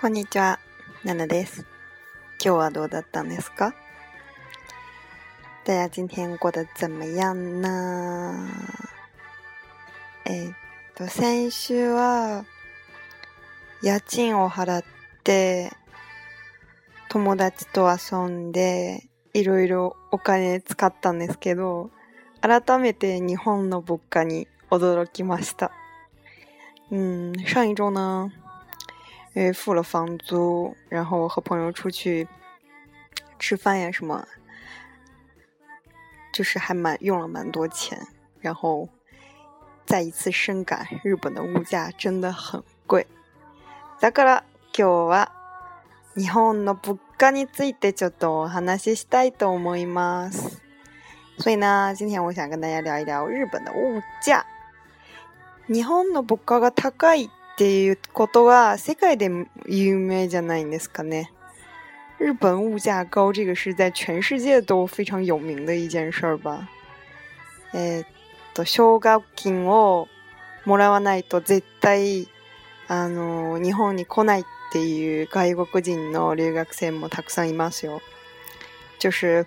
こんにちは、ナナです。今日はどうだったんですか大家今天过得怎么样なえっと、先週は、家賃を払って、友達と遊んで、いろいろお金使ったんですけど、改めて日本の物価に驚きました。うん、上一周呢、因为付了房租，然后和朋友出去吃饭呀什么，就是还蛮用了蛮多钱，然后再一次深感日本的物价真的很贵。だから今日は日本の物価についてちょっと話したいと思います。所以呢，今天我想跟大家聊一聊日本的物价。日本の物価が高い。っていうことは世界で有名じゃないんですかね。日本物价高，这个是在全世界都非常有名的一件事儿吧？えっと、奨学金をもらわないと絶対、あの、日本に来ないっていう外国人の留学生もたくさんいますよ。就是、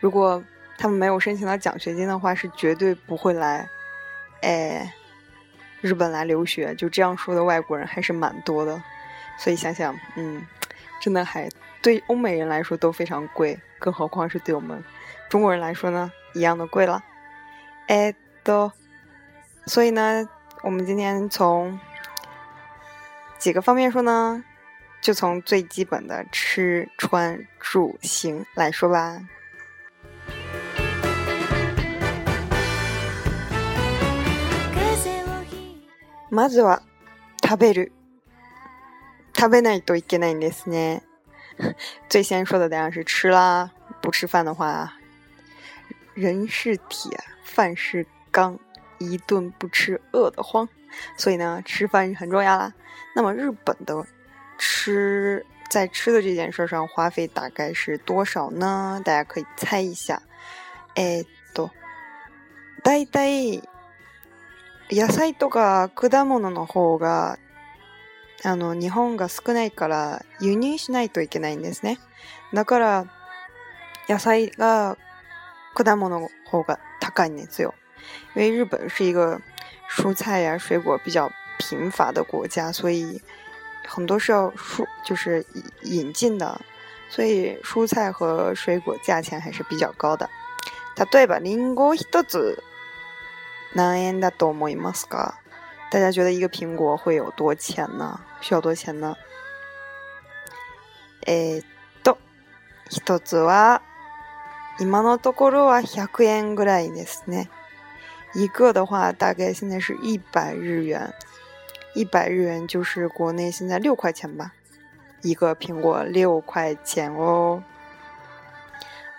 如果他们没有申请到奖学金的话，是绝对不会来。え日本来留学就这样说的外国人还是蛮多的，所以想想，嗯，真的还对欧美人来说都非常贵，更何况是对我们中国人来说呢，一样的贵了。哎，都，所以呢，我们今天从几个方面说呢，就从最基本的吃穿住行来说吧。まずは食べる。食べないといけないんですね。最先说的当然是吃啦，不吃饭的话，人是铁，饭是钢，一顿不吃饿得慌，所以呢，吃饭很重要啦。那么日本的吃，在吃的这件事上花费大概是多少呢？大家可以猜一下。えっと、だ野菜とか果物の方があの日本が少ないから輸入しないといけないんですねだから野菜が果物の方が高いんですよ因为日本是一个蔬菜や水果比较贫乏的国家，所以很多是要输就是引进的，所以蔬菜和水果价钱还是比较高的。例えば、リンゴ一つ100円だと思いますか？大家觉得一个苹果会有多钱呢？需要多钱呢？えっと、一つは今のところは百円ぐらいですね。一くらド大概タで是一百日元。一百日元就是国内现在六块钱吧。一个苹果六块钱哦。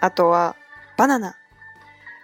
あとはバナナ。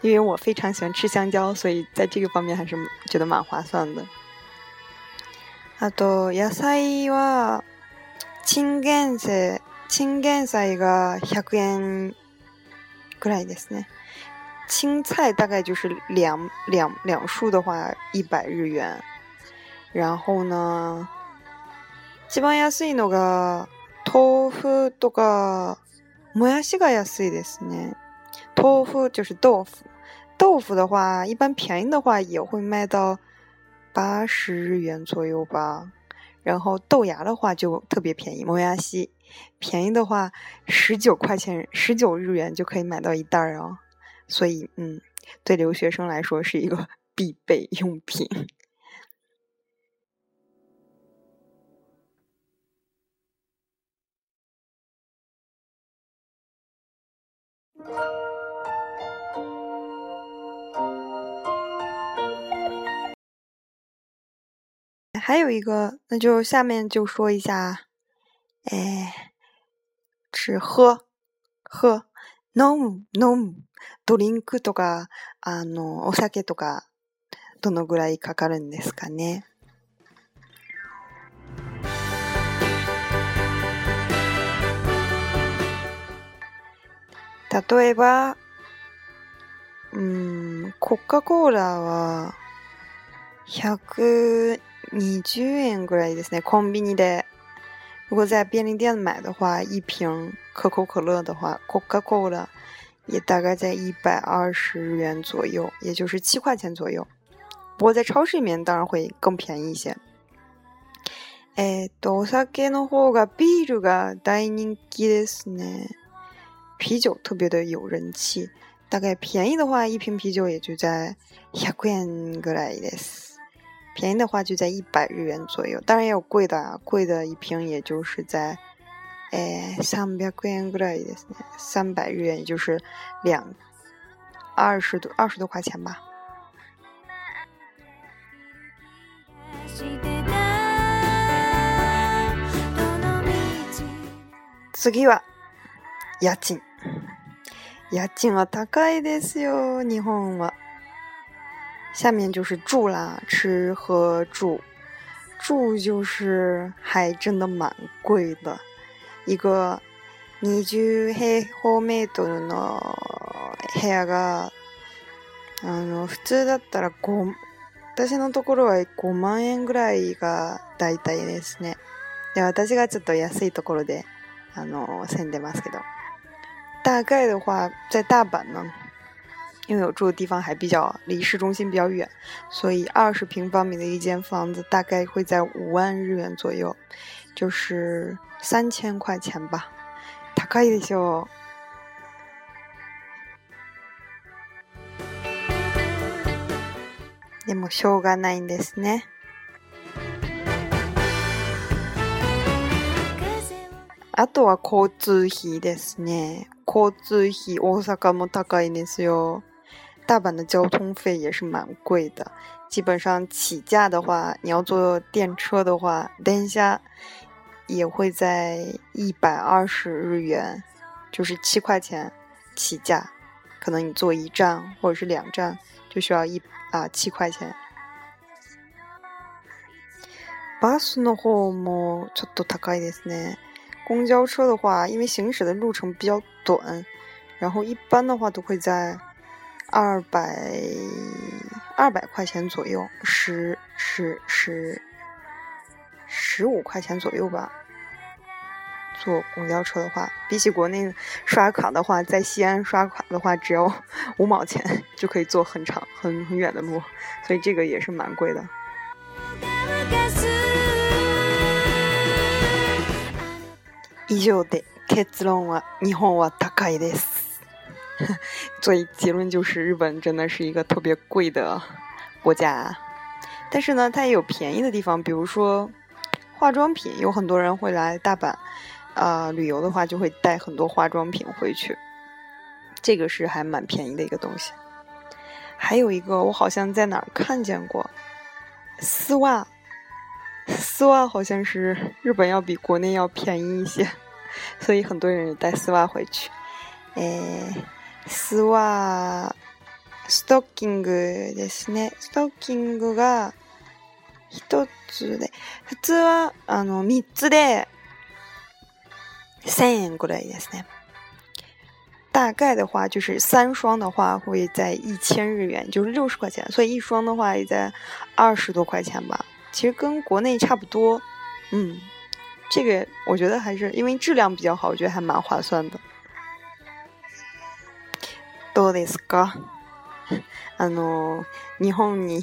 因为我非常喜欢吃香蕉，所以在这个方面还是觉得蛮划算的。あと野菜はチンゲン菜チンゲン菜が百円ぐらいですね。青菜大概就是两两两束的话一百日元。然后呢，一番安いのが豆腐とかもやしが安いですね。豆腐就是豆腐。豆腐的话，一般便宜的话也会卖到八十日元左右吧。然后豆芽的话就特别便宜，磨牙西便宜的话，十九块钱、十九日元就可以买到一袋儿哦。所以，嗯，对留学生来说是一个 必备用品。还有一个，那就下面就说一下，哎，是喝喝飲む飲むドリンクとかあのお酒とかどのぐらいかかるんですかね。例えば、うん、コカ・コーラは100 20円ぐらいですね。ンビニで。如果在便利店买的话，一瓶可口可乐的话，可可可乐也大概在一百二十元左右，也就是七块钱左右。不过在超市里面，当然会更便宜一些。え、お酒の方がビールが大人気ですね。啤酒特别的有人气，大概便宜的话，一瓶啤酒也就在一百元ぐらいです。便宜的话就在一百日元左右，当然也有贵的啊，贵的一瓶也就是在，诶，三百日元，三百日元也就是两二十多二十多块钱吧。次は家賃。家賃は高いですよ。日本は。下面就是住啦，吃喝住，住就是还真的蛮贵的，一个20平方メートルの部屋が、あの、普通だったら5、私のところは5万円ぐらいが大体ですね。で、私がちょっと安いところで、あの、住んでますけど。大概的话，在大阪呢，因为我住的地方还比较离市中心比较远，所以二十平方米的一间房子大概会在五万日元左右，就是三千块钱吧。高いでしょう。でもしょうがないんですね。あとは交通費ですね。交通費、大阪も高いですよ。大阪的交通费也是蛮贵的，基本上起价的话，你要坐电车的话，等一下，也会在一百二十日元，就是七块钱起价。可能你坐一站或者是两站就需要一啊七块钱。バスの方もちょっと高いですね。公交车的话，因为行驶的路程比较短，然后一般的话都会在。二百二百块钱左右，十十十十五块钱左右吧。坐公交车的话，比起国内刷卡的话，在西安刷卡的话，只要 五毛钱就可以坐很长很很远的路，所以这个也是蛮贵的。以上で結論は日本は高いです。所以结论就是，日本真的是一个特别贵的国家，但是呢，它也有便宜的地方，比如说化妆品，有很多人会来大阪啊旅游的话，就会带很多化妆品回去，这个是还蛮便宜的一个东西。还有一个，我好像在哪儿看见过丝袜，丝袜好像是日本要比国内要便宜一些，所以很多人带丝袜回去，哎。スはストッキングですね。ストッキングが一つで、普通はあの三つで千円ぐらいですね。大概的话就是三双的话会在一千日元，就是六十块钱，所以一双的话也在二十多块钱吧。其实跟国内差不多。嗯，这个我觉得还是因为质量比较好，我觉得还蛮划算的。どうですかあの、日本に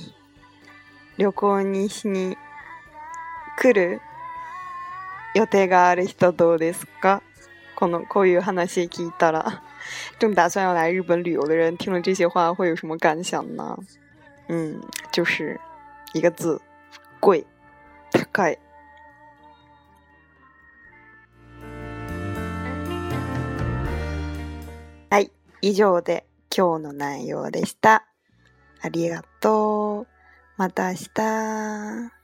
旅行にしに来る予定がある人どうですかこの、こういう話聞いたら。正打算要来日本旅游的人听了这些话会有什么感想呢？嗯，就是一个字，贵，高い。はい。以上で今日の内容でした。ありがとう。また明日。